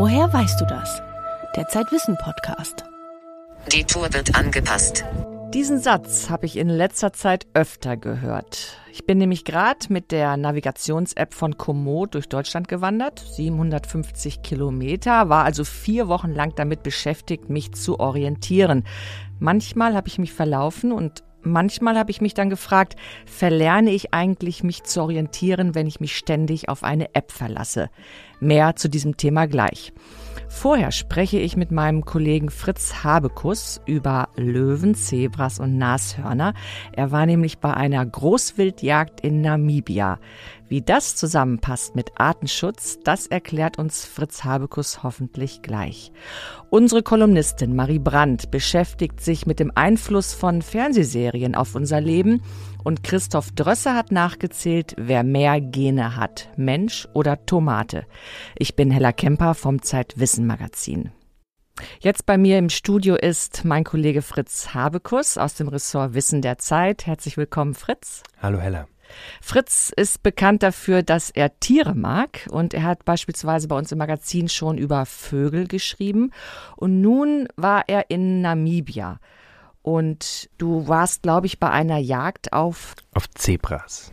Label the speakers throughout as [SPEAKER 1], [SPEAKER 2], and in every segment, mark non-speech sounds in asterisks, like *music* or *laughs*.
[SPEAKER 1] Woher weißt du das? Der Zeitwissen Podcast.
[SPEAKER 2] Die Tour wird angepasst.
[SPEAKER 3] Diesen Satz habe ich in letzter Zeit öfter gehört. Ich bin nämlich gerade mit der Navigations-App von Komoot durch Deutschland gewandert, 750 Kilometer, war also vier Wochen lang damit beschäftigt, mich zu orientieren. Manchmal habe ich mich verlaufen und manchmal habe ich mich dann gefragt, verlerne ich eigentlich mich zu orientieren, wenn ich mich ständig auf eine App verlasse? Mehr zu diesem Thema gleich. Vorher spreche ich mit meinem Kollegen Fritz Habekus über Löwen, Zebras und Nashörner. Er war nämlich bei einer Großwildjagd in Namibia. Wie das zusammenpasst mit Artenschutz, das erklärt uns Fritz Habekus hoffentlich gleich. Unsere Kolumnistin Marie Brandt beschäftigt sich mit dem Einfluss von Fernsehserien auf unser Leben und Christoph Drösser hat nachgezählt, wer mehr Gene hat, Mensch oder Tomate. Ich bin Hella Kemper vom Zeitwissen Magazin. Jetzt bei mir im Studio ist mein Kollege Fritz Habekus aus dem Ressort Wissen der Zeit. Herzlich willkommen, Fritz.
[SPEAKER 4] Hallo, Hella.
[SPEAKER 3] Fritz ist bekannt dafür, dass er Tiere mag und er hat beispielsweise bei uns im Magazin schon über Vögel geschrieben und nun war er in Namibia. Und du warst, glaube ich, bei einer Jagd auf.
[SPEAKER 4] Auf Zebras.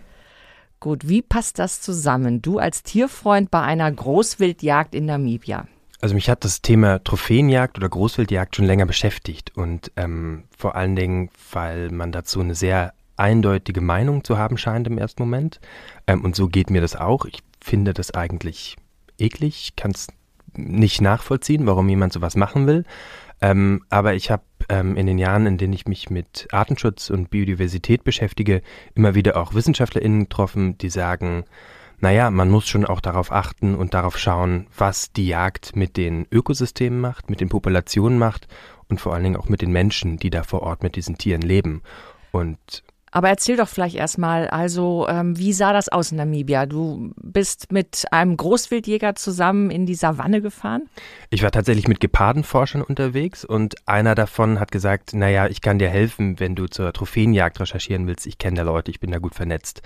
[SPEAKER 3] Gut, wie passt das zusammen? Du als Tierfreund bei einer Großwildjagd in Namibia.
[SPEAKER 4] Also mich hat das Thema Trophäenjagd oder Großwildjagd schon länger beschäftigt und ähm, vor allen Dingen, weil man dazu eine sehr eindeutige Meinung zu haben scheint im ersten Moment. Ähm, und so geht mir das auch. Ich finde das eigentlich eklig, kann es nicht nachvollziehen, warum jemand sowas machen will. Ähm, aber ich habe ähm, in den Jahren, in denen ich mich mit Artenschutz und Biodiversität beschäftige, immer wieder auch WissenschaftlerInnen getroffen, die sagen, naja, man muss schon auch darauf achten und darauf schauen, was die Jagd mit den Ökosystemen macht, mit den Populationen macht und vor allen Dingen auch mit den Menschen, die da vor Ort mit diesen Tieren leben. Und
[SPEAKER 3] aber erzähl doch vielleicht erstmal, also ähm, wie sah das aus in Namibia? Du bist mit einem Großwildjäger zusammen in die Savanne gefahren?
[SPEAKER 4] Ich war tatsächlich mit Gepardenforschern unterwegs und einer davon hat gesagt, naja, ich kann dir helfen, wenn du zur Trophäenjagd recherchieren willst. Ich kenne da Leute, ich bin da gut vernetzt.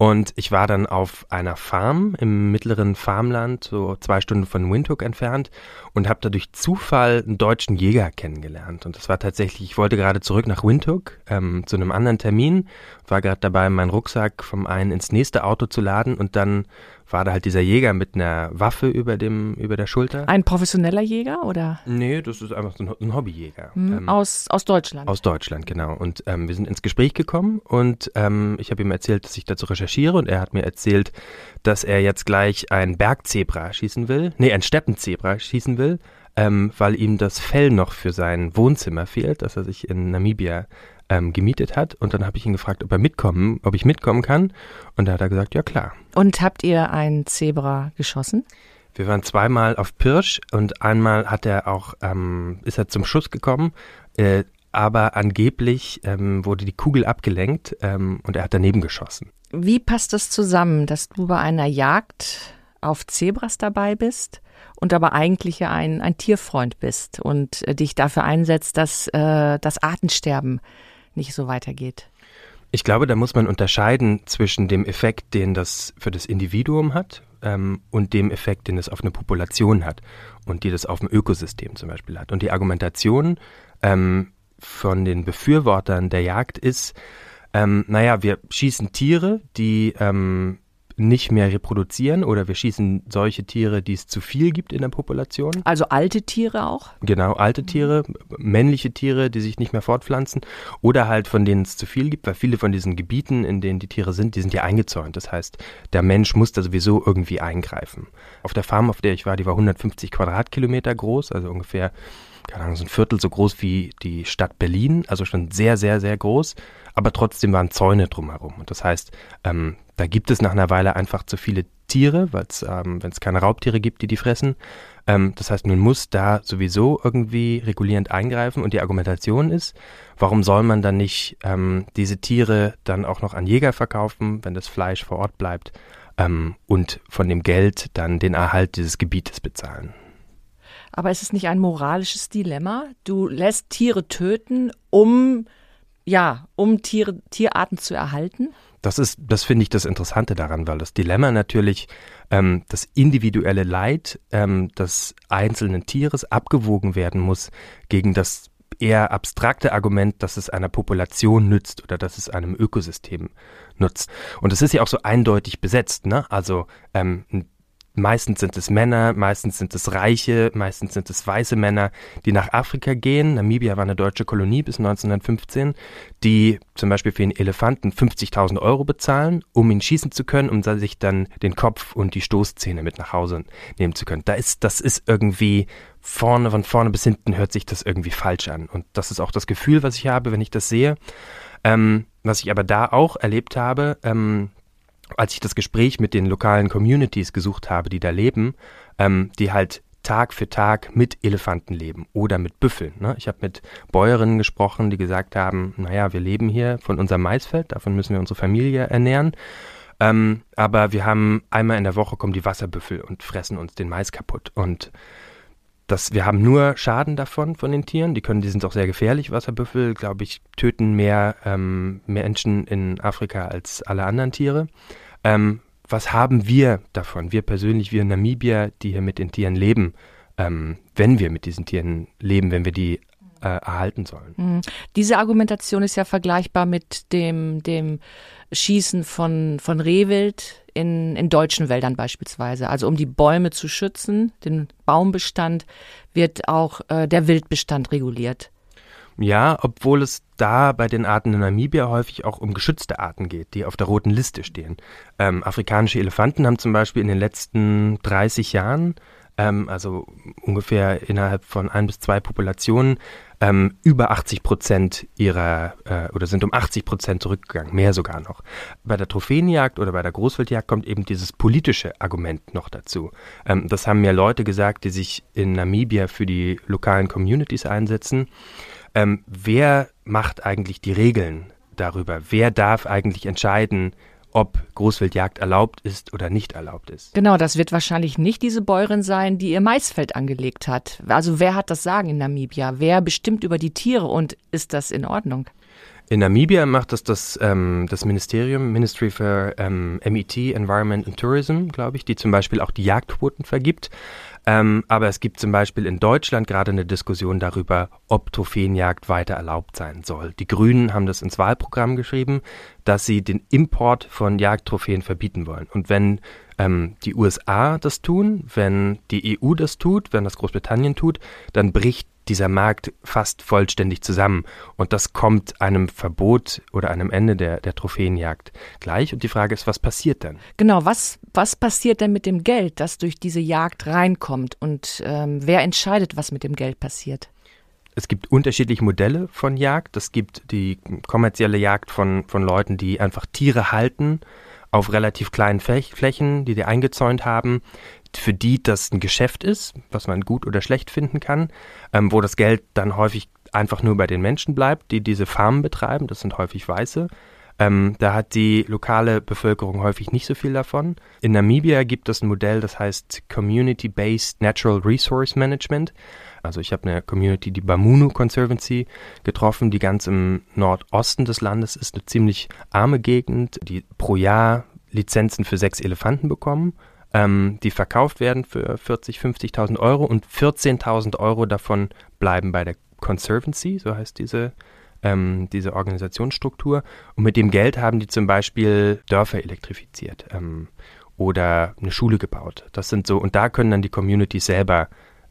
[SPEAKER 4] Und ich war dann auf einer Farm im mittleren Farmland, so zwei Stunden von Windhoek entfernt, und habe da durch Zufall einen deutschen Jäger kennengelernt. Und das war tatsächlich, ich wollte gerade zurück nach Windhoek ähm, zu einem anderen Termin, war gerade dabei, meinen Rucksack vom einen ins nächste Auto zu laden und dann war da halt dieser Jäger mit einer Waffe über dem über der Schulter.
[SPEAKER 3] Ein professioneller Jäger oder?
[SPEAKER 4] Nee, das ist einfach so ein, ein Hobbyjäger.
[SPEAKER 3] Hm, ähm, aus, aus Deutschland.
[SPEAKER 4] Aus Deutschland, genau. Und ähm, wir sind ins Gespräch gekommen und ähm, ich habe ihm erzählt, dass ich dazu recherchiere und er hat mir erzählt, dass er jetzt gleich ein Bergzebra schießen will, nee, ein Steppenzebra schießen will, ähm, weil ihm das Fell noch für sein Wohnzimmer fehlt, dass er sich in Namibia ähm, gemietet hat. Und dann habe ich ihn gefragt, ob er mitkommen, ob ich mitkommen kann. Und da hat er gesagt, ja klar.
[SPEAKER 3] Und habt ihr ein Zebra geschossen?
[SPEAKER 4] Wir waren zweimal auf Pirsch und einmal hat er auch, ähm, ist er zum Schuss gekommen. Äh, aber angeblich ähm, wurde die Kugel abgelenkt ähm, und er hat daneben geschossen.
[SPEAKER 3] Wie passt das zusammen, dass du bei einer Jagd auf Zebras dabei bist und aber eigentlich ja ein, ein Tierfreund bist und äh, dich dafür einsetzt, dass äh, das Artensterben nicht so weitergeht?
[SPEAKER 4] Ich glaube, da muss man unterscheiden zwischen dem Effekt, den das für das Individuum hat ähm, und dem Effekt, den es auf eine Population hat und die das auf ein Ökosystem zum Beispiel hat. Und die Argumentation ähm, von den Befürwortern der Jagd ist, ähm, naja, wir schießen Tiere, die ähm, nicht mehr reproduzieren oder wir schießen solche Tiere, die es zu viel gibt in der Population.
[SPEAKER 3] Also alte Tiere auch?
[SPEAKER 4] Genau, alte Tiere, männliche Tiere, die sich nicht mehr fortpflanzen oder halt von denen es zu viel gibt, weil viele von diesen Gebieten, in denen die Tiere sind, die sind ja eingezäunt. Das heißt, der Mensch muss da sowieso irgendwie eingreifen. Auf der Farm, auf der ich war, die war 150 Quadratkilometer groß, also ungefähr keine Ahnung, so ein Viertel so groß wie die Stadt Berlin, also schon sehr, sehr, sehr groß, aber trotzdem waren Zäune drumherum. Und das heißt, ähm, da gibt es nach einer Weile einfach zu viele Tiere, ähm, wenn es keine Raubtiere gibt, die die fressen. Ähm, das heißt, man muss da sowieso irgendwie regulierend eingreifen und die Argumentation ist, warum soll man dann nicht ähm, diese Tiere dann auch noch an Jäger verkaufen, wenn das Fleisch vor Ort bleibt ähm, und von dem Geld dann den Erhalt dieses Gebietes bezahlen?
[SPEAKER 3] Aber ist es nicht ein moralisches Dilemma? Du lässt Tiere töten, um ja, um Tiere, Tierarten zu erhalten?
[SPEAKER 4] Das ist, das finde ich das Interessante daran, weil das Dilemma natürlich ähm, das individuelle Leid ähm, des einzelnen Tieres abgewogen werden muss gegen das eher abstrakte Argument, dass es einer Population nützt oder dass es einem Ökosystem nutzt. Und es ist ja auch so eindeutig besetzt, ne? Also ähm, ein Meistens sind es Männer, meistens sind es Reiche, meistens sind es weiße Männer, die nach Afrika gehen. Namibia war eine deutsche Kolonie bis 1915, die zum Beispiel für einen Elefanten 50.000 Euro bezahlen, um ihn schießen zu können, um sich dann den Kopf und die Stoßzähne mit nach Hause nehmen zu können. Da ist, das ist irgendwie vorne, von vorne bis hinten hört sich das irgendwie falsch an. Und das ist auch das Gefühl, was ich habe, wenn ich das sehe. Ähm, was ich aber da auch erlebt habe, ähm, als ich das Gespräch mit den lokalen Communities gesucht habe, die da leben, ähm, die halt Tag für Tag mit Elefanten leben oder mit Büffeln. Ne? Ich habe mit Bäuerinnen gesprochen, die gesagt haben, naja, wir leben hier von unserem Maisfeld, davon müssen wir unsere Familie ernähren. Ähm, aber wir haben einmal in der Woche kommen die Wasserbüffel und fressen uns den Mais kaputt. Und das, wir haben nur Schaden davon von den Tieren. Die können, die sind auch sehr gefährlich. Wasserbüffel, glaube ich, töten mehr, ähm, Menschen in Afrika als alle anderen Tiere. Ähm, was haben wir davon? Wir persönlich, wir Namibier, die hier mit den Tieren leben, ähm, wenn wir mit diesen Tieren leben, wenn wir die äh, erhalten sollen.
[SPEAKER 3] Mhm. Diese Argumentation ist ja vergleichbar mit dem, dem Schießen von, von Rehwild in, in deutschen Wäldern beispielsweise. Also um die Bäume zu schützen, den Baumbestand, wird auch äh, der Wildbestand reguliert.
[SPEAKER 4] Ja, obwohl es da bei den Arten in Namibia häufig auch um geschützte Arten geht, die auf der roten Liste stehen. Ähm, afrikanische Elefanten haben zum Beispiel in den letzten 30 Jahren, ähm, also ungefähr innerhalb von ein bis zwei Populationen, ähm, über 80 Prozent ihrer äh, oder sind um 80 Prozent zurückgegangen, mehr sogar noch. Bei der Trophäenjagd oder bei der Großwildjagd kommt eben dieses politische Argument noch dazu. Ähm, das haben mir Leute gesagt, die sich in Namibia für die lokalen Communities einsetzen. Ähm, wer macht eigentlich die Regeln darüber? Wer darf eigentlich entscheiden, ob Großwildjagd erlaubt ist oder nicht erlaubt ist.
[SPEAKER 3] Genau, das wird wahrscheinlich nicht diese Bäuerin sein, die ihr Maisfeld angelegt hat. Also wer hat das Sagen in Namibia? Wer bestimmt über die Tiere und ist das in Ordnung?
[SPEAKER 4] In Namibia macht das das, ähm, das Ministerium, Ministry for ähm, MET, Environment and Tourism, glaube ich, die zum Beispiel auch die Jagdquoten vergibt. Ähm, aber es gibt zum Beispiel in Deutschland gerade eine Diskussion darüber, ob Trophäenjagd weiter erlaubt sein soll. Die Grünen haben das ins Wahlprogramm geschrieben, dass sie den Import von Jagdtrophäen verbieten wollen. Und wenn ähm, die USA das tun, wenn die EU das tut, wenn das Großbritannien tut, dann bricht dieser Markt fast vollständig zusammen. Und das kommt einem Verbot oder einem Ende der, der Trophäenjagd gleich. Und die Frage ist, was passiert dann?
[SPEAKER 3] Genau, was, was passiert denn mit dem Geld, das durch diese Jagd reinkommt? Und ähm, wer entscheidet, was mit dem Geld passiert?
[SPEAKER 4] Es gibt unterschiedliche Modelle von Jagd. Es gibt die kommerzielle Jagd von, von Leuten, die einfach Tiere halten auf relativ kleinen Flächen, die die eingezäunt haben für die das ein Geschäft ist, was man gut oder schlecht finden kann, ähm, wo das Geld dann häufig einfach nur bei den Menschen bleibt, die diese Farmen betreiben. Das sind häufig Weiße. Ähm, da hat die lokale Bevölkerung häufig nicht so viel davon. In Namibia gibt es ein Modell, das heißt Community-Based Natural Resource Management. Also ich habe eine Community, die Bamunu Conservancy, getroffen, die ganz im Nordosten des Landes ist, eine ziemlich arme Gegend, die pro Jahr Lizenzen für sechs Elefanten bekommen ähm, die verkauft werden für 40, 50.000 Euro und 14.000 Euro davon bleiben bei der Conservancy, so heißt diese, ähm, diese Organisationsstruktur. Und mit dem Geld haben die zum Beispiel Dörfer elektrifiziert ähm, oder eine Schule gebaut. Das sind so, und da können dann die Communities selber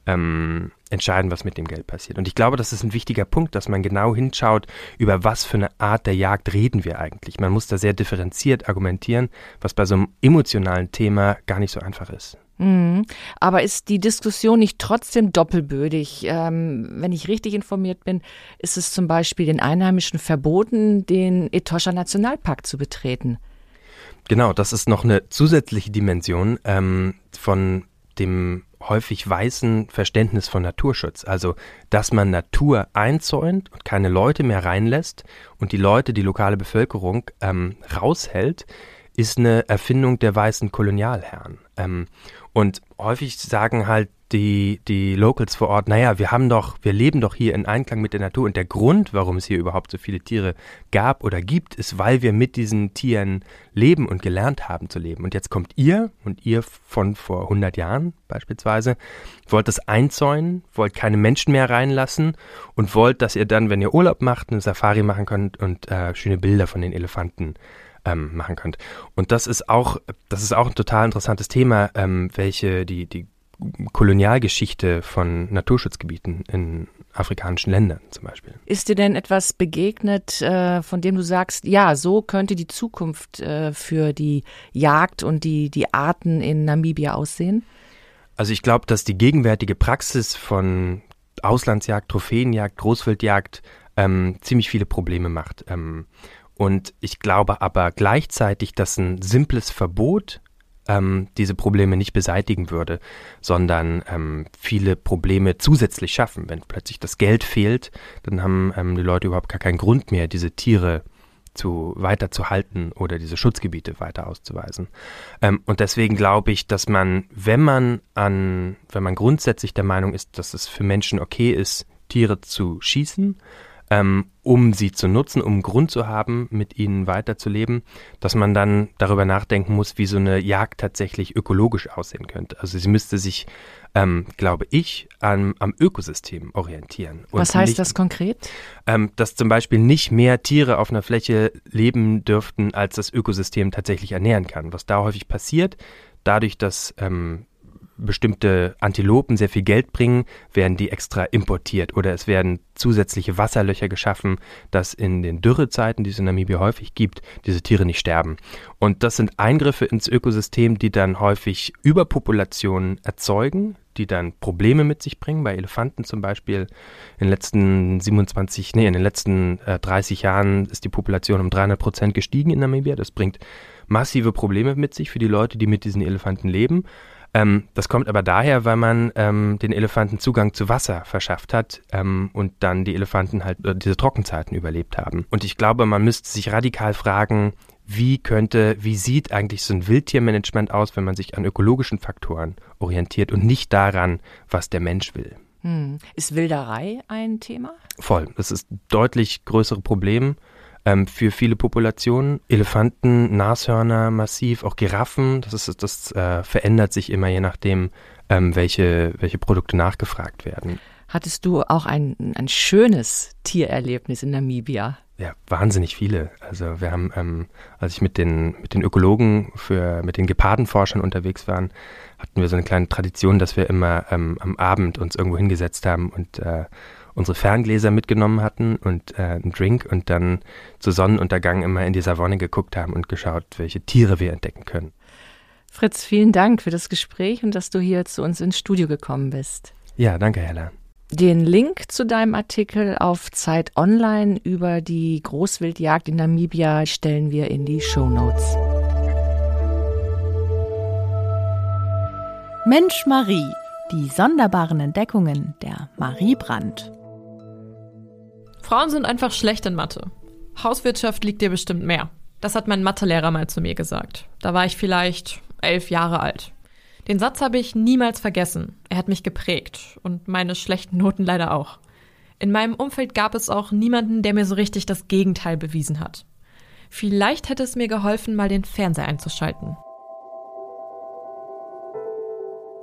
[SPEAKER 4] ähm, entscheiden, was mit dem Geld passiert. Und ich glaube, das ist ein wichtiger Punkt, dass man genau hinschaut, über was für eine Art der Jagd reden wir eigentlich. Man muss da sehr differenziert argumentieren, was bei so einem emotionalen Thema gar nicht so einfach ist.
[SPEAKER 3] Mhm. Aber ist die Diskussion nicht trotzdem doppelbödig? Ähm, wenn ich richtig informiert bin, ist es zum Beispiel den Einheimischen verboten, den Etosha Nationalpark zu betreten.
[SPEAKER 4] Genau, das ist noch eine zusätzliche Dimension ähm, von dem häufig weißen Verständnis von Naturschutz. Also, dass man Natur einzäunt und keine Leute mehr reinlässt und die Leute, die lokale Bevölkerung ähm, raushält, ist eine Erfindung der weißen Kolonialherren. Ähm, und häufig sagen halt die, die Locals vor Ort, naja, wir haben doch, wir leben doch hier in Einklang mit der Natur und der Grund, warum es hier überhaupt so viele Tiere gab oder gibt, ist, weil wir mit diesen Tieren leben und gelernt haben zu leben. Und jetzt kommt ihr und ihr von vor 100 Jahren beispielsweise, wollt das einzäunen, wollt keine Menschen mehr reinlassen und wollt, dass ihr dann, wenn ihr Urlaub macht, eine Safari machen könnt und äh, schöne Bilder von den Elefanten ähm, machen könnt. Und das ist auch, das ist auch ein total interessantes Thema, ähm, welche die, die Kolonialgeschichte von Naturschutzgebieten in afrikanischen Ländern zum Beispiel.
[SPEAKER 3] Ist dir denn etwas begegnet, äh, von dem du sagst, ja, so könnte die Zukunft äh, für die Jagd und die, die Arten in Namibia aussehen?
[SPEAKER 4] Also ich glaube, dass die gegenwärtige Praxis von Auslandsjagd, Trophäenjagd, Großwildjagd ähm, ziemlich viele Probleme macht. Ähm, und ich glaube aber gleichzeitig, dass ein simples Verbot ähm, diese Probleme nicht beseitigen würde, sondern ähm, viele Probleme zusätzlich schaffen. Wenn plötzlich das Geld fehlt, dann haben ähm, die Leute überhaupt gar keinen Grund mehr, diese Tiere zu weiter zu halten oder diese Schutzgebiete weiter auszuweisen. Ähm, und deswegen glaube ich, dass man, wenn man an, wenn man grundsätzlich der Meinung ist, dass es für Menschen okay ist, Tiere zu schießen, ähm, um sie zu nutzen, um Grund zu haben, mit ihnen weiterzuleben, dass man dann darüber nachdenken muss, wie so eine Jagd tatsächlich ökologisch aussehen könnte. Also sie müsste sich, ähm, glaube ich, am, am Ökosystem orientieren.
[SPEAKER 3] Was heißt nicht, das konkret?
[SPEAKER 4] Ähm, dass zum Beispiel nicht mehr Tiere auf einer Fläche leben dürften, als das Ökosystem tatsächlich ernähren kann. Was da häufig passiert, dadurch, dass ähm, bestimmte Antilopen sehr viel Geld bringen, werden die extra importiert oder es werden zusätzliche Wasserlöcher geschaffen, dass in den Dürrezeiten, die es in Namibia häufig gibt, diese Tiere nicht sterben. Und das sind Eingriffe ins Ökosystem, die dann häufig Überpopulationen erzeugen, die dann Probleme mit sich bringen. Bei Elefanten zum Beispiel in den letzten 27, nee, in den letzten äh, 30 Jahren ist die Population um 300 Prozent gestiegen in Namibia. Das bringt massive Probleme mit sich für die Leute, die mit diesen Elefanten leben. Ähm, das kommt aber daher, weil man ähm, den Elefanten Zugang zu Wasser verschafft hat ähm, und dann die Elefanten halt äh, diese Trockenzeiten überlebt haben. Und ich glaube, man müsste sich radikal fragen, wie könnte, wie sieht eigentlich so ein Wildtiermanagement aus, wenn man sich an ökologischen Faktoren orientiert und nicht daran, was der Mensch will.
[SPEAKER 3] Hm. Ist Wilderei ein Thema?
[SPEAKER 4] Voll. Das ist ein deutlich größere Problem ähm, für viele Populationen. Elefanten, Nashörner massiv, auch Giraffen, das, ist, das äh, verändert sich immer je nachdem, ähm, welche, welche Produkte nachgefragt werden.
[SPEAKER 3] Hattest du auch ein, ein schönes Tiererlebnis in Namibia?
[SPEAKER 4] Ja, wahnsinnig viele. Also wir haben, ähm, als ich mit den, mit den Ökologen für, mit den Gepardenforschern unterwegs waren, hatten wir so eine kleine Tradition, dass wir immer ähm, am Abend uns irgendwo hingesetzt haben und äh, unsere Ferngläser mitgenommen hatten und äh, einen Drink und dann zu Sonnenuntergang immer in die Savonne geguckt haben und geschaut, welche Tiere wir entdecken können.
[SPEAKER 3] Fritz, vielen Dank für das Gespräch und dass du hier zu uns ins Studio gekommen bist.
[SPEAKER 4] Ja, danke, Hella.
[SPEAKER 3] Den Link zu deinem Artikel auf Zeit Online über die Großwildjagd in Namibia stellen wir in die Show Notes.
[SPEAKER 1] Mensch Marie, die sonderbaren Entdeckungen der Marie Brandt.
[SPEAKER 5] Frauen sind einfach schlecht in Mathe. Hauswirtschaft liegt dir bestimmt mehr. Das hat mein Mathelehrer mal zu mir gesagt. Da war ich vielleicht elf Jahre alt. Den Satz habe ich niemals vergessen. Er hat mich geprägt und meine schlechten Noten leider auch. In meinem Umfeld gab es auch niemanden, der mir so richtig das Gegenteil bewiesen hat. Vielleicht hätte es mir geholfen, mal den Fernseher einzuschalten.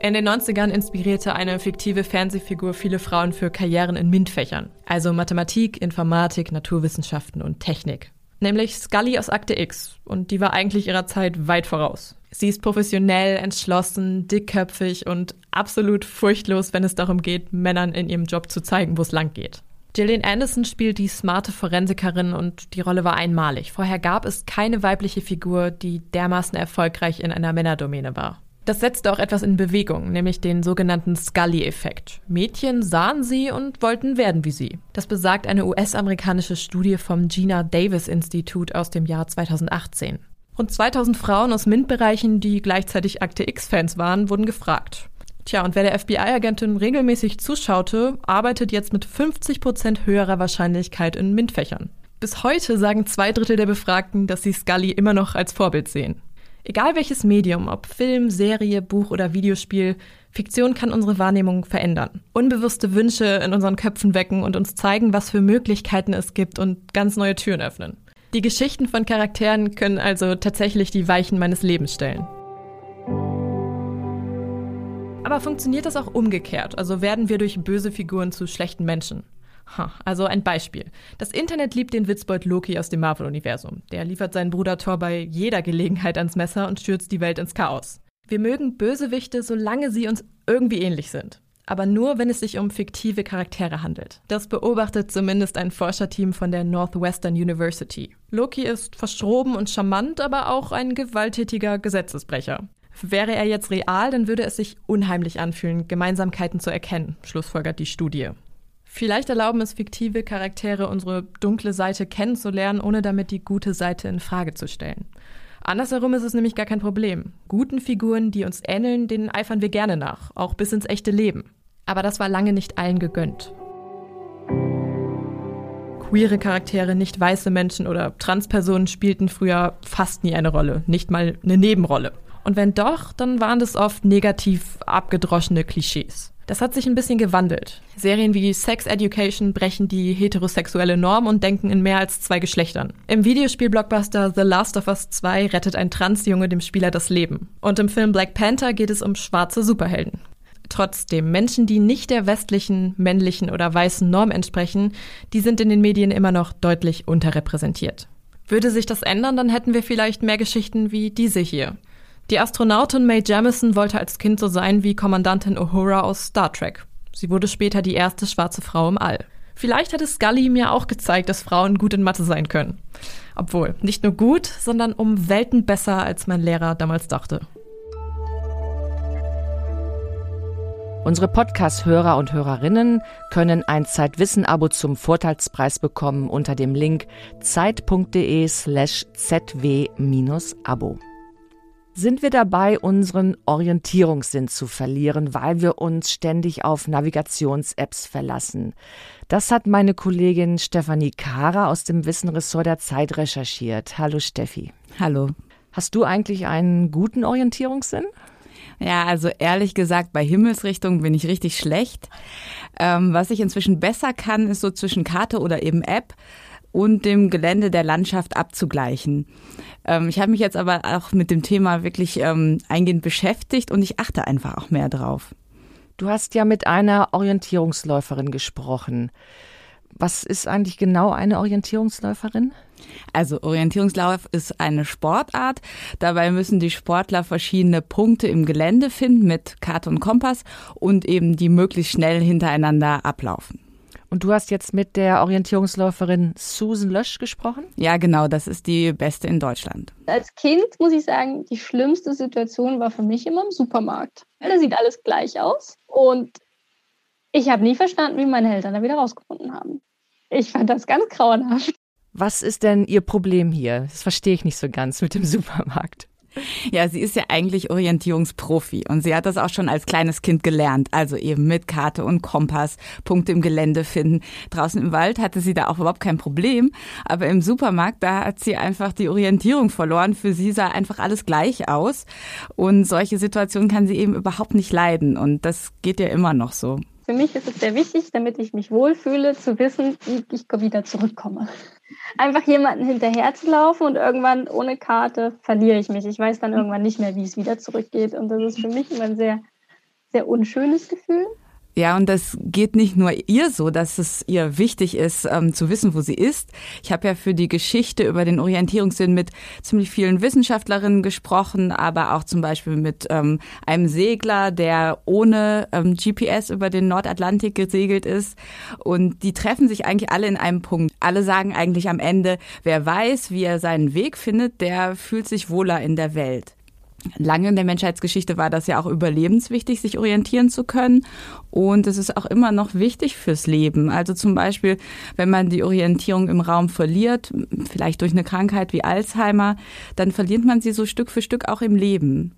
[SPEAKER 5] In den 90ern inspirierte eine fiktive Fernsehfigur viele Frauen für Karrieren in MINT-Fächern, also Mathematik, Informatik, Naturwissenschaften und Technik. Nämlich Scully aus Akte X, und die war eigentlich ihrer Zeit weit voraus. Sie ist professionell, entschlossen, dickköpfig und absolut furchtlos, wenn es darum geht, Männern in ihrem Job zu zeigen, wo es lang geht. Gillian Anderson spielt die smarte Forensikerin und die Rolle war einmalig. Vorher gab es keine weibliche Figur, die dermaßen erfolgreich in einer Männerdomäne war. Das setzte auch etwas in Bewegung, nämlich den sogenannten Scully-Effekt. Mädchen sahen sie und wollten werden wie sie. Das besagt eine US-amerikanische Studie vom Gina Davis Institut aus dem Jahr 2018. Rund 2000 Frauen aus MINT-Bereichen, die gleichzeitig Akte X-Fans waren, wurden gefragt. Tja, und wer der FBI-Agentin regelmäßig zuschaute, arbeitet jetzt mit 50 Prozent höherer Wahrscheinlichkeit in MINT-Fächern. Bis heute sagen zwei Drittel der Befragten, dass sie Scully immer noch als Vorbild sehen. Egal welches Medium, ob Film, Serie, Buch oder Videospiel, Fiktion kann unsere Wahrnehmung verändern. Unbewusste Wünsche in unseren Köpfen wecken und uns zeigen, was für Möglichkeiten es gibt und ganz neue Türen öffnen. Die Geschichten von Charakteren können also tatsächlich die Weichen meines Lebens stellen. Aber funktioniert das auch umgekehrt? Also werden wir durch böse Figuren zu schlechten Menschen? Also ein Beispiel. Das Internet liebt den Witzbold Loki aus dem Marvel-Universum. Der liefert seinen Bruder Thor bei jeder Gelegenheit ans Messer und stürzt die Welt ins Chaos. Wir mögen Bösewichte, solange sie uns irgendwie ähnlich sind. Aber nur, wenn es sich um fiktive Charaktere handelt. Das beobachtet zumindest ein Forscherteam von der Northwestern University. Loki ist verschroben und charmant, aber auch ein gewalttätiger Gesetzesbrecher. Wäre er jetzt real, dann würde es sich unheimlich anfühlen, Gemeinsamkeiten zu erkennen, schlussfolgert die Studie. Vielleicht erlauben es fiktive Charaktere, unsere dunkle Seite kennenzulernen, ohne damit die gute Seite in Frage zu stellen. Andersherum ist es nämlich gar kein Problem. Guten Figuren, die uns ähneln, denen eifern wir gerne nach, auch bis ins echte Leben. Aber das war lange nicht allen gegönnt. Queere Charaktere, nicht weiße Menschen oder Transpersonen spielten früher fast nie eine Rolle, nicht mal eine Nebenrolle. Und wenn doch, dann waren das oft negativ abgedroschene Klischees. Das hat sich ein bisschen gewandelt. Serien wie Sex Education brechen die heterosexuelle Norm und denken in mehr als zwei Geschlechtern. Im Videospiel-Blockbuster The Last of Us 2 rettet ein Transjunge dem Spieler das Leben. Und im Film Black Panther geht es um schwarze Superhelden. Trotzdem, Menschen, die nicht der westlichen, männlichen oder weißen Norm entsprechen, die sind in den Medien immer noch deutlich unterrepräsentiert. Würde sich das ändern, dann hätten wir vielleicht mehr Geschichten wie diese hier. Die Astronautin Mae Jemison wollte als Kind so sein wie Kommandantin Uhura aus Star Trek. Sie wurde später die erste schwarze Frau im All. Vielleicht hätte Scully mir auch gezeigt, dass Frauen gut in Mathe sein können. Obwohl, nicht nur gut, sondern um Welten besser, als mein Lehrer damals dachte.
[SPEAKER 3] Unsere Podcast-Hörer und Hörerinnen können ein Zeitwissen-Abo zum Vorteilspreis bekommen unter dem Link zeit.de slash zw-abo sind wir dabei, unseren Orientierungssinn zu verlieren, weil wir uns ständig auf Navigations-Apps verlassen. Das hat meine Kollegin Stefanie Kara aus dem Wissenressort der Zeit recherchiert. Hallo Steffi.
[SPEAKER 6] Hallo.
[SPEAKER 3] Hast du eigentlich einen guten Orientierungssinn?
[SPEAKER 6] Ja, also ehrlich gesagt, bei Himmelsrichtungen bin ich richtig schlecht. Ähm, was ich inzwischen besser kann, ist so zwischen Karte oder eben App und dem Gelände der Landschaft abzugleichen. Ähm, ich habe mich jetzt aber auch mit dem Thema wirklich ähm, eingehend beschäftigt und ich achte einfach auch mehr drauf.
[SPEAKER 3] Du hast ja mit einer Orientierungsläuferin gesprochen. Was ist eigentlich genau eine Orientierungsläuferin?
[SPEAKER 6] Also Orientierungslauf ist eine Sportart. Dabei müssen die Sportler verschiedene Punkte im Gelände finden mit Karte und Kompass und eben die möglichst schnell hintereinander ablaufen.
[SPEAKER 3] Und du hast jetzt mit der Orientierungsläuferin Susan Lösch gesprochen?
[SPEAKER 6] Ja, genau, das ist die beste in Deutschland.
[SPEAKER 7] Als Kind muss ich sagen, die schlimmste Situation war für mich immer im Supermarkt. Da sieht alles gleich aus und ich habe nie verstanden, wie meine Eltern da wieder rausgefunden haben. Ich fand das ganz grauenhaft.
[SPEAKER 3] Was ist denn Ihr Problem hier? Das verstehe ich nicht so ganz mit dem Supermarkt.
[SPEAKER 6] Ja, sie ist ja eigentlich Orientierungsprofi und sie hat das auch schon als kleines Kind gelernt. Also eben mit Karte und Kompass, Punkte im Gelände finden. Draußen im Wald hatte sie da auch überhaupt kein Problem. Aber im Supermarkt, da hat sie einfach die Orientierung verloren. Für sie sah einfach alles gleich aus. Und solche Situationen kann sie eben überhaupt nicht leiden. Und das geht ja immer noch so.
[SPEAKER 7] Für mich ist es sehr wichtig, damit ich mich wohlfühle, zu wissen, wie ich wieder zurückkomme. Einfach jemanden hinterher zu laufen und irgendwann ohne Karte verliere ich mich. Ich weiß dann irgendwann nicht mehr, wie es wieder zurückgeht. Und das ist für mich immer ein sehr, sehr unschönes Gefühl.
[SPEAKER 6] Ja, und das geht nicht nur ihr so, dass es ihr wichtig ist, ähm, zu wissen, wo sie ist. Ich habe ja für die Geschichte über den Orientierungssinn mit ziemlich vielen Wissenschaftlerinnen gesprochen, aber auch zum Beispiel mit ähm, einem Segler, der ohne ähm, GPS über den Nordatlantik gesegelt ist. Und die treffen sich eigentlich alle in einem Punkt. Alle sagen eigentlich am Ende, wer weiß, wie er seinen Weg findet, der fühlt sich wohler in der Welt. Lange in der Menschheitsgeschichte war das ja auch überlebenswichtig, sich orientieren zu können. Und es ist auch immer noch wichtig fürs Leben. Also zum Beispiel, wenn man die Orientierung im Raum verliert, vielleicht durch eine Krankheit wie Alzheimer, dann verliert man sie so Stück für Stück auch im Leben.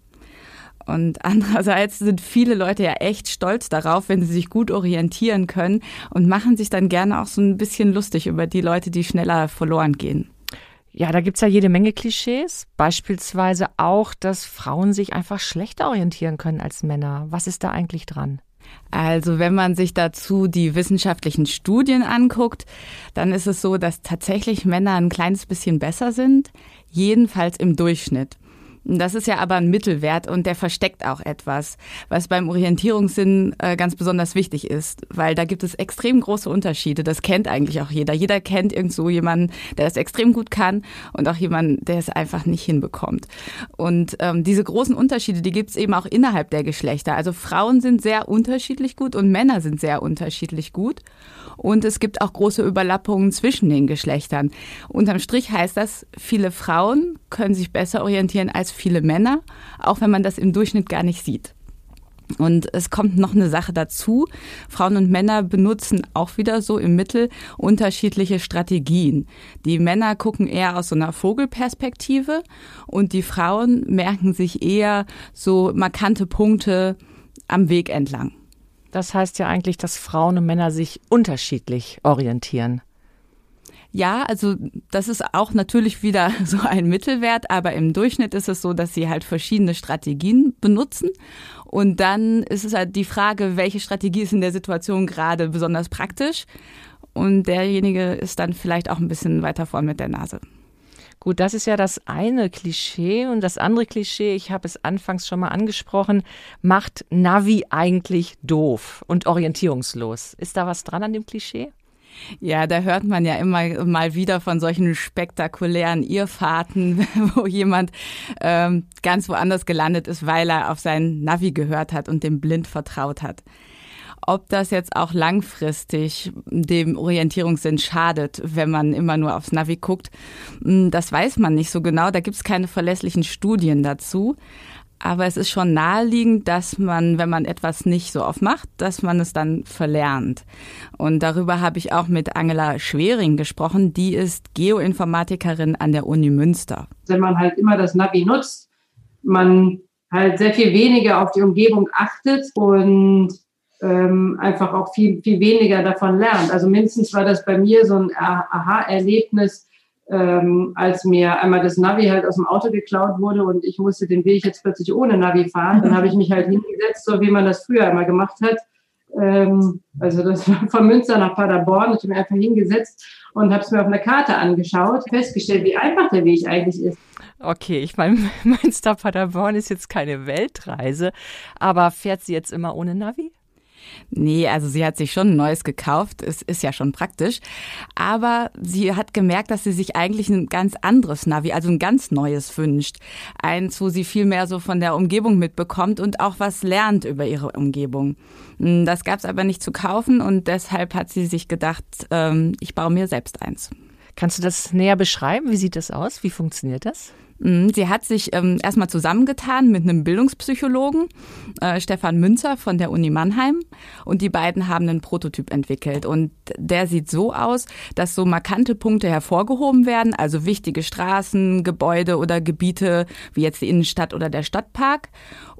[SPEAKER 6] Und *laughs* andererseits sind viele Leute ja echt stolz darauf, wenn sie sich gut orientieren können und machen sich dann gerne auch so ein bisschen lustig über die Leute, die schneller verloren gehen.
[SPEAKER 3] Ja, da gibt's ja jede Menge Klischees. Beispielsweise auch, dass Frauen sich einfach schlechter orientieren können als Männer. Was ist da eigentlich dran?
[SPEAKER 6] Also wenn man sich dazu die wissenschaftlichen Studien anguckt, dann ist es so, dass tatsächlich Männer ein kleines bisschen besser sind, jedenfalls im Durchschnitt. Das ist ja aber ein Mittelwert und der versteckt auch etwas, was beim Orientierungssinn äh, ganz besonders wichtig ist, weil da gibt es extrem große Unterschiede. Das kennt eigentlich auch jeder. Jeder kennt irgendwo jemanden, der das extrem gut kann und auch jemanden, der es einfach nicht hinbekommt. Und ähm, diese großen Unterschiede, die gibt es eben auch innerhalb der Geschlechter. Also Frauen sind sehr unterschiedlich gut und Männer sind sehr unterschiedlich gut. Und es gibt auch große Überlappungen zwischen den Geschlechtern. Unterm Strich heißt das, viele Frauen können sich besser orientieren als viele Männer, auch wenn man das im Durchschnitt gar nicht sieht. Und es kommt noch eine Sache dazu. Frauen und Männer benutzen auch wieder so im Mittel unterschiedliche Strategien. Die Männer gucken eher aus so einer Vogelperspektive und die Frauen merken sich eher so markante Punkte am Weg entlang.
[SPEAKER 3] Das heißt ja eigentlich, dass Frauen und Männer sich unterschiedlich orientieren.
[SPEAKER 6] Ja, also das ist auch natürlich wieder *laughs* so ein Mittelwert, aber im Durchschnitt ist es so, dass sie halt verschiedene Strategien benutzen. Und dann ist es halt die Frage, welche Strategie ist in der Situation gerade besonders praktisch. Und derjenige ist dann vielleicht auch ein bisschen weiter vorn mit der Nase.
[SPEAKER 3] Gut, das ist ja das eine Klischee und das andere Klischee, ich habe es anfangs schon mal angesprochen, macht Navi eigentlich doof und orientierungslos. Ist da was dran an dem Klischee?
[SPEAKER 6] Ja, da hört man ja immer mal wieder von solchen spektakulären Irrfahrten, *laughs* wo jemand ähm, ganz woanders gelandet ist, weil er auf sein Navi gehört hat und dem blind vertraut hat. Ob das jetzt auch langfristig dem Orientierungssinn schadet, wenn man immer nur aufs Navi guckt, hm, das weiß man nicht so genau. Da gibt es keine verlässlichen Studien dazu. Aber es ist schon naheliegend, dass man, wenn man etwas nicht so oft macht, dass man es dann verlernt. Und darüber habe ich auch mit Angela Schwering gesprochen. Die ist Geoinformatikerin an der Uni Münster.
[SPEAKER 8] Wenn man halt immer das Navi nutzt, man halt sehr viel weniger auf die Umgebung achtet und ähm, einfach auch viel, viel weniger davon lernt. Also mindestens war das bei mir so ein Aha-Erlebnis, ähm, als mir einmal das Navi halt aus dem Auto geklaut wurde und ich musste den Weg jetzt plötzlich ohne Navi fahren. Dann habe ich mich halt hingesetzt, so wie man das früher immer gemacht hat. Ähm, also das war von Münster nach Paderborn. Ich habe mich einfach hingesetzt und habe es mir auf einer Karte angeschaut, festgestellt, wie einfach der Weg eigentlich ist.
[SPEAKER 3] Okay, ich meine, *laughs* Münster-Paderborn ist jetzt keine Weltreise, aber fährt sie jetzt immer ohne Navi?
[SPEAKER 6] Nee, also sie hat sich schon ein neues gekauft. Es ist ja schon praktisch. Aber sie hat gemerkt, dass sie sich eigentlich ein ganz anderes Navi, also ein ganz neues wünscht. Eins, wo sie viel mehr so von der Umgebung mitbekommt und auch was lernt über ihre Umgebung. Hm, das gab es aber nicht zu kaufen und deshalb hat sie sich gedacht, ähm, ich baue mir selbst eins.
[SPEAKER 3] Kannst du das näher beschreiben? Wie sieht das aus? Wie funktioniert das?
[SPEAKER 6] Mhm, sie hat sich ähm, erstmal zusammengetan mit einem Bildungspsychologen, äh, Stefan Münzer von der Uni Mannheim. Und die beiden haben einen Prototyp entwickelt. Und der sieht so aus, dass so markante Punkte hervorgehoben werden, also wichtige Straßen, Gebäude oder Gebiete wie jetzt die Innenstadt oder der Stadtpark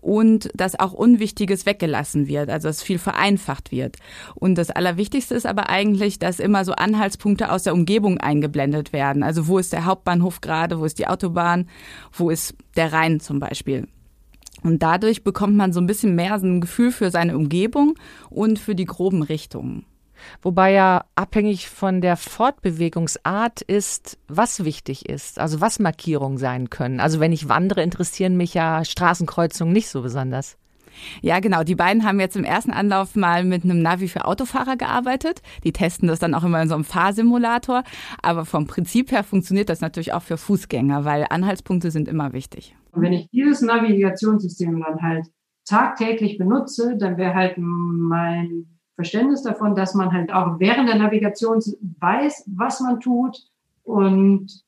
[SPEAKER 6] und dass auch Unwichtiges weggelassen wird, also dass viel vereinfacht wird. Und das Allerwichtigste ist aber eigentlich, dass immer so Anhaltspunkte aus der Umgebung eingeblendet werden. Also wo ist der Hauptbahnhof gerade, wo ist die Autobahn, wo ist der Rhein zum Beispiel. Und dadurch bekommt man so ein bisschen mehr ein Gefühl für seine Umgebung und für die groben Richtungen.
[SPEAKER 3] Wobei ja abhängig von der Fortbewegungsart ist, was wichtig ist, also was Markierungen sein können. Also wenn ich wandere, interessieren mich ja Straßenkreuzungen nicht so besonders.
[SPEAKER 6] Ja, genau. Die beiden haben jetzt im ersten Anlauf mal mit einem Navi für Autofahrer gearbeitet. Die testen das dann auch immer in so einem Fahrsimulator. Aber vom Prinzip her funktioniert das natürlich auch für Fußgänger, weil Anhaltspunkte sind immer wichtig.
[SPEAKER 8] Und wenn ich dieses Navigationssystem dann halt tagtäglich benutze, dann wäre halt mein Verständnis davon, dass man halt auch während der Navigation weiß, was man tut und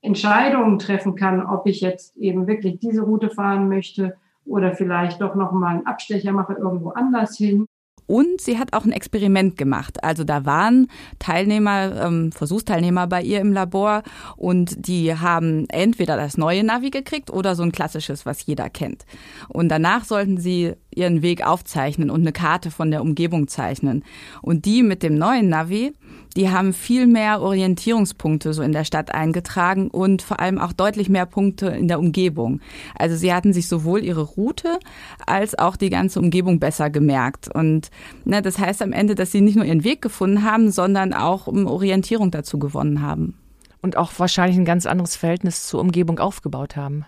[SPEAKER 8] Entscheidungen treffen kann, ob ich jetzt eben wirklich diese Route fahren möchte oder vielleicht doch noch mal einen Abstecher mache irgendwo anders hin.
[SPEAKER 6] Und sie hat auch ein Experiment gemacht. Also da waren Teilnehmer, ähm, Versuchsteilnehmer bei ihr im Labor und die haben entweder das neue Navi gekriegt oder so ein klassisches, was jeder kennt. Und danach sollten sie ihren Weg aufzeichnen und eine Karte von der Umgebung zeichnen. Und die mit dem neuen Navi, die haben viel mehr Orientierungspunkte so in der Stadt eingetragen und vor allem auch deutlich mehr Punkte in der Umgebung. Also sie hatten sich sowohl ihre Route als auch die ganze Umgebung besser gemerkt. Und ne, das heißt am Ende, dass sie nicht nur ihren Weg gefunden haben, sondern auch um Orientierung dazu gewonnen haben.
[SPEAKER 3] Und auch wahrscheinlich ein ganz anderes Verhältnis zur Umgebung aufgebaut haben.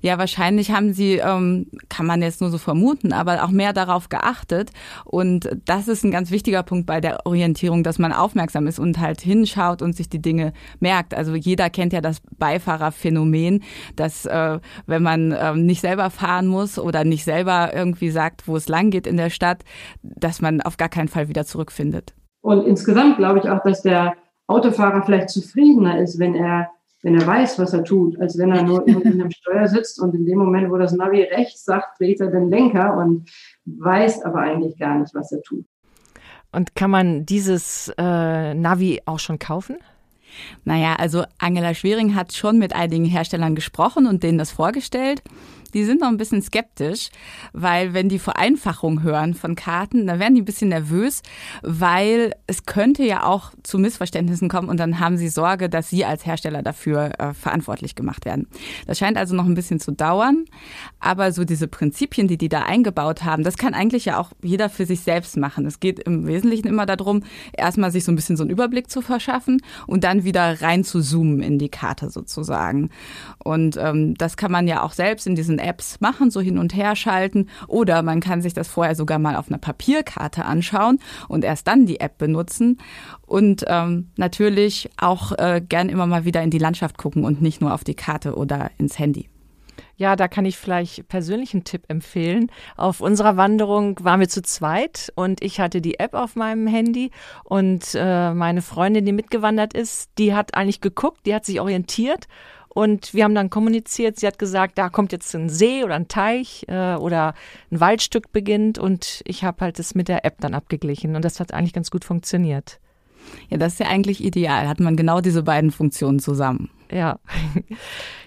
[SPEAKER 6] Ja, wahrscheinlich haben sie, ähm, kann man jetzt nur so vermuten, aber auch mehr darauf geachtet. Und das ist ein ganz wichtiger Punkt bei der Orientierung, dass man aufmerksam ist und halt hinschaut und sich die Dinge merkt. Also jeder kennt ja das Beifahrerphänomen, dass äh, wenn man äh, nicht selber fahren muss oder nicht selber irgendwie sagt, wo es lang geht in der Stadt, dass man auf gar keinen Fall wieder zurückfindet.
[SPEAKER 8] Und insgesamt glaube ich auch, dass der Autofahrer vielleicht zufriedener ist, wenn er wenn er weiß, was er tut, als wenn er nur in am *laughs* Steuer sitzt und in dem Moment, wo das Navi rechts sagt, dreht er den Lenker und weiß aber eigentlich gar nicht, was er tut.
[SPEAKER 3] Und kann man dieses äh, Navi auch schon kaufen?
[SPEAKER 6] Naja, also Angela Schwering hat schon mit einigen Herstellern gesprochen und denen das vorgestellt die sind noch ein bisschen skeptisch, weil wenn die Vereinfachung hören von Karten, dann werden die ein bisschen nervös, weil es könnte ja auch zu Missverständnissen kommen und dann haben sie Sorge, dass sie als Hersteller dafür äh, verantwortlich gemacht werden. Das scheint also noch ein bisschen zu dauern, aber so diese Prinzipien, die die da eingebaut haben, das kann eigentlich ja auch jeder für sich selbst machen. Es geht im Wesentlichen immer darum, erstmal sich so ein bisschen so einen Überblick zu verschaffen und dann wieder rein zu zoomen in die Karte sozusagen. Und ähm, das kann man ja auch selbst in diesen Apps machen, so hin und her schalten. Oder man kann sich das vorher sogar mal auf einer Papierkarte anschauen und erst dann die App benutzen. Und ähm, natürlich auch äh, gern immer mal wieder in die Landschaft gucken und nicht nur auf die Karte oder ins Handy.
[SPEAKER 3] Ja, da kann ich vielleicht persönlich einen Tipp empfehlen. Auf unserer Wanderung waren wir zu zweit und ich hatte die App auf meinem Handy und äh, meine Freundin, die mitgewandert ist, die hat eigentlich geguckt, die hat sich orientiert und wir haben dann kommuniziert. Sie hat gesagt, da kommt jetzt ein See oder ein Teich äh, oder ein Waldstück beginnt. Und ich habe halt das mit der App dann abgeglichen. Und das hat eigentlich ganz gut funktioniert.
[SPEAKER 6] Ja, das ist ja eigentlich ideal. Hat man genau diese beiden Funktionen zusammen.
[SPEAKER 3] Ja. *laughs*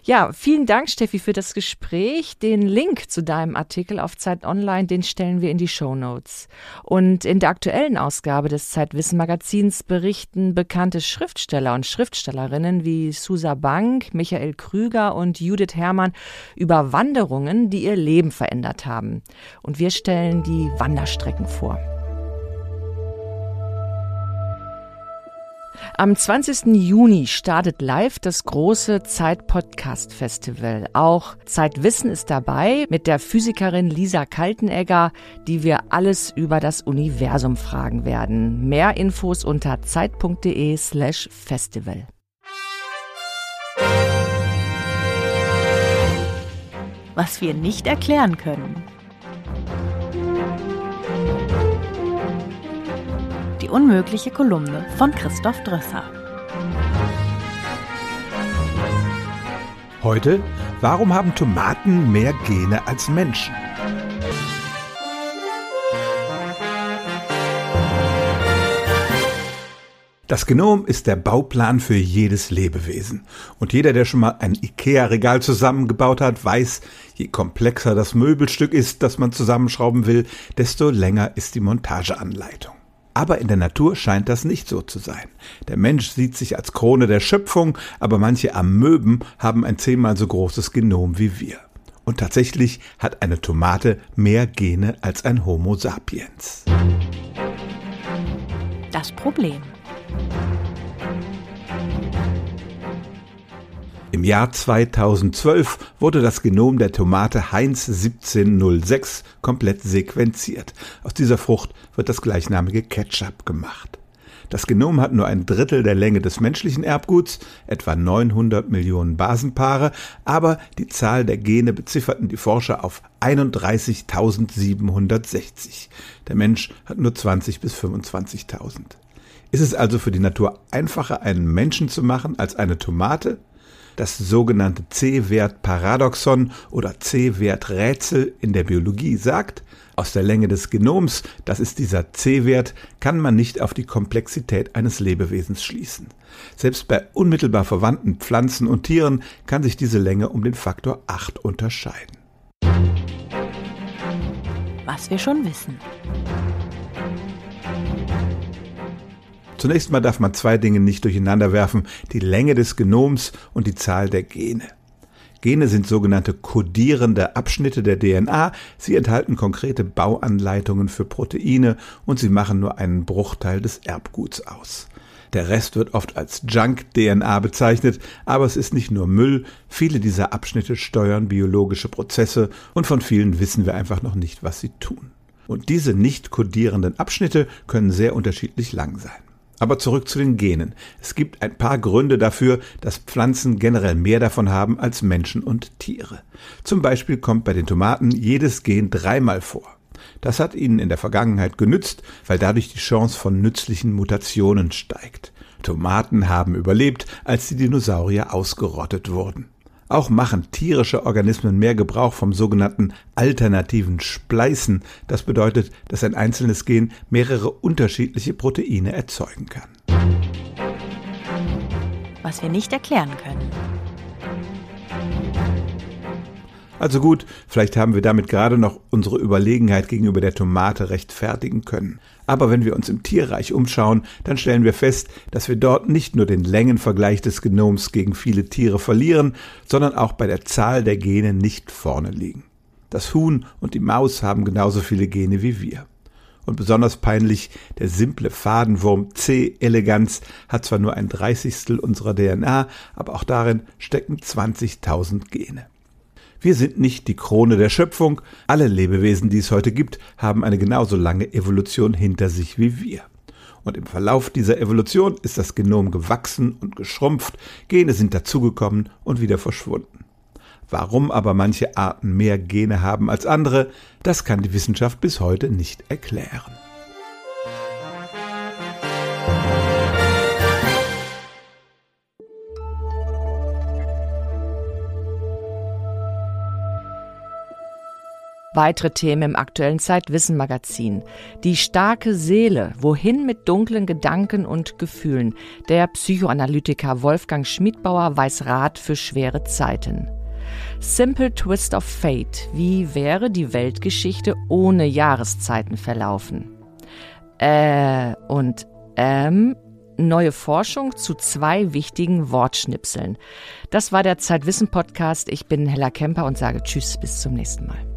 [SPEAKER 3] Ja, vielen Dank, Steffi, für das Gespräch. Den Link zu deinem Artikel auf Zeit Online, den stellen wir in die Show Notes. Und in der aktuellen Ausgabe des Zeitwissen Magazins berichten bekannte Schriftsteller und Schriftstellerinnen wie Susa Bank, Michael Krüger und Judith Herrmann über Wanderungen, die ihr Leben verändert haben. Und wir stellen die Wanderstrecken vor. Am 20. Juni startet live das große Zeit Podcast Festival. Auch Zeitwissen ist dabei mit der Physikerin Lisa Kaltenegger, die wir alles über das Universum fragen werden. Mehr Infos unter zeit.de slash festival.
[SPEAKER 1] Was wir nicht erklären können. Unmögliche Kolumne von Christoph Drösser.
[SPEAKER 9] Heute, warum haben Tomaten mehr Gene als Menschen? Das Genom ist der Bauplan für jedes Lebewesen. Und jeder, der schon mal ein IKEA-Regal zusammengebaut hat, weiß, je komplexer das Möbelstück ist, das man zusammenschrauben will, desto länger ist die Montageanleitung. Aber in der Natur scheint das nicht so zu sein. Der Mensch sieht sich als Krone der Schöpfung, aber manche Amöben haben ein zehnmal so großes Genom wie wir. Und tatsächlich hat eine Tomate mehr Gene als ein Homo sapiens.
[SPEAKER 1] Das Problem.
[SPEAKER 9] Im Jahr 2012 wurde das Genom der Tomate Heinz 1706 komplett sequenziert. Aus dieser Frucht wird das gleichnamige Ketchup gemacht. Das Genom hat nur ein Drittel der Länge des menschlichen Erbguts, etwa 900 Millionen Basenpaare, aber die Zahl der Gene bezifferten die Forscher auf 31.760. Der Mensch hat nur 20 bis 25.000. Ist es also für die Natur einfacher, einen Menschen zu machen als eine Tomate? Das sogenannte C-Wert-Paradoxon oder C-Wert-Rätsel in der Biologie sagt, aus der Länge des Genoms, das ist dieser C-Wert, kann man nicht auf die Komplexität eines Lebewesens schließen. Selbst bei unmittelbar verwandten Pflanzen und Tieren kann sich diese Länge um den Faktor 8 unterscheiden.
[SPEAKER 1] was wir schon wissen.
[SPEAKER 9] Zunächst mal darf man zwei Dinge nicht durcheinander werfen, die Länge des Genoms und die Zahl der Gene. Gene sind sogenannte kodierende Abschnitte der DNA. Sie enthalten konkrete Bauanleitungen für Proteine und sie machen nur einen Bruchteil des Erbguts aus. Der Rest wird oft als Junk-DNA bezeichnet, aber es ist nicht nur Müll. Viele dieser Abschnitte steuern biologische Prozesse und von vielen wissen wir einfach noch nicht, was sie tun. Und diese nicht kodierenden Abschnitte können sehr unterschiedlich lang sein. Aber zurück zu den Genen. Es gibt ein paar Gründe dafür, dass Pflanzen generell mehr davon haben als Menschen und Tiere. Zum Beispiel kommt bei den Tomaten jedes Gen dreimal vor. Das hat ihnen in der Vergangenheit genützt, weil dadurch die Chance von nützlichen Mutationen steigt. Tomaten haben überlebt, als die Dinosaurier ausgerottet wurden. Auch machen tierische Organismen mehr Gebrauch vom sogenannten alternativen Spleißen. Das bedeutet, dass ein einzelnes Gen mehrere unterschiedliche Proteine erzeugen kann.
[SPEAKER 1] Was wir nicht erklären können.
[SPEAKER 9] Also gut, vielleicht haben wir damit gerade noch unsere Überlegenheit gegenüber der Tomate rechtfertigen können. Aber wenn wir uns im Tierreich umschauen, dann stellen wir fest, dass wir dort nicht nur den Längenvergleich des Genoms gegen viele Tiere verlieren, sondern auch bei der Zahl der Gene nicht vorne liegen. Das Huhn und die Maus haben genauso viele Gene wie wir. Und besonders peinlich, der simple Fadenwurm C. elegans hat zwar nur ein Dreißigstel unserer DNA, aber auch darin stecken 20.000 Gene. Wir sind nicht die Krone der Schöpfung. Alle Lebewesen, die es heute gibt, haben eine genauso lange Evolution hinter sich wie wir. Und im Verlauf dieser Evolution ist das Genom gewachsen und geschrumpft, Gene sind dazugekommen und wieder verschwunden. Warum aber manche Arten mehr Gene haben als andere, das kann die Wissenschaft bis heute nicht erklären.
[SPEAKER 3] Weitere Themen im aktuellen Zeitwissen Magazin. Die starke Seele. Wohin mit dunklen Gedanken und Gefühlen? Der Psychoanalytiker Wolfgang Schmidbauer weiß Rat für schwere Zeiten. Simple Twist of Fate. Wie wäre die Weltgeschichte ohne Jahreszeiten verlaufen? Äh, und ähm, neue Forschung zu zwei wichtigen Wortschnipseln. Das war der Zeitwissen Podcast. Ich bin Hella Kemper und sage Tschüss, bis zum nächsten Mal.